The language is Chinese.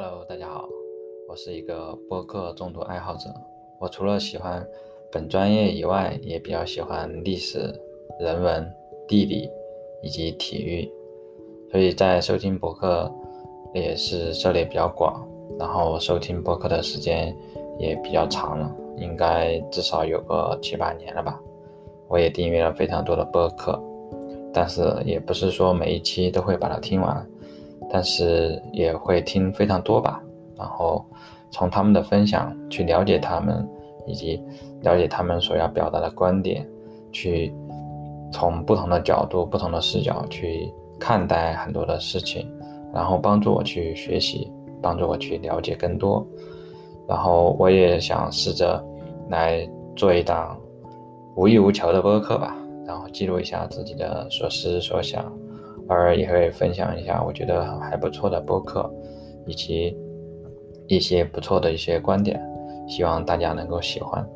Hello，大家好，我是一个播客重度爱好者。我除了喜欢本专业以外，也比较喜欢历史、人文、地理以及体育，所以在收听博客也是涉猎比较广，然后收听博客的时间也比较长了，应该至少有个七八年了吧。我也订阅了非常多的播客，但是也不是说每一期都会把它听完，但是也会听非常多吧。然后从他们的分享去了解他们，以及了解他们所要表达的观点，去从不同的角度、不同的视角去看待很多的事情，然后帮助我去学习，帮助我去了解更多。然后我也想试着来做一档无欲无求的播客吧，然后记录一下自己的所思所想，偶尔也会分享一下我觉得还不错的播客，以及。一些不错的一些观点，希望大家能够喜欢。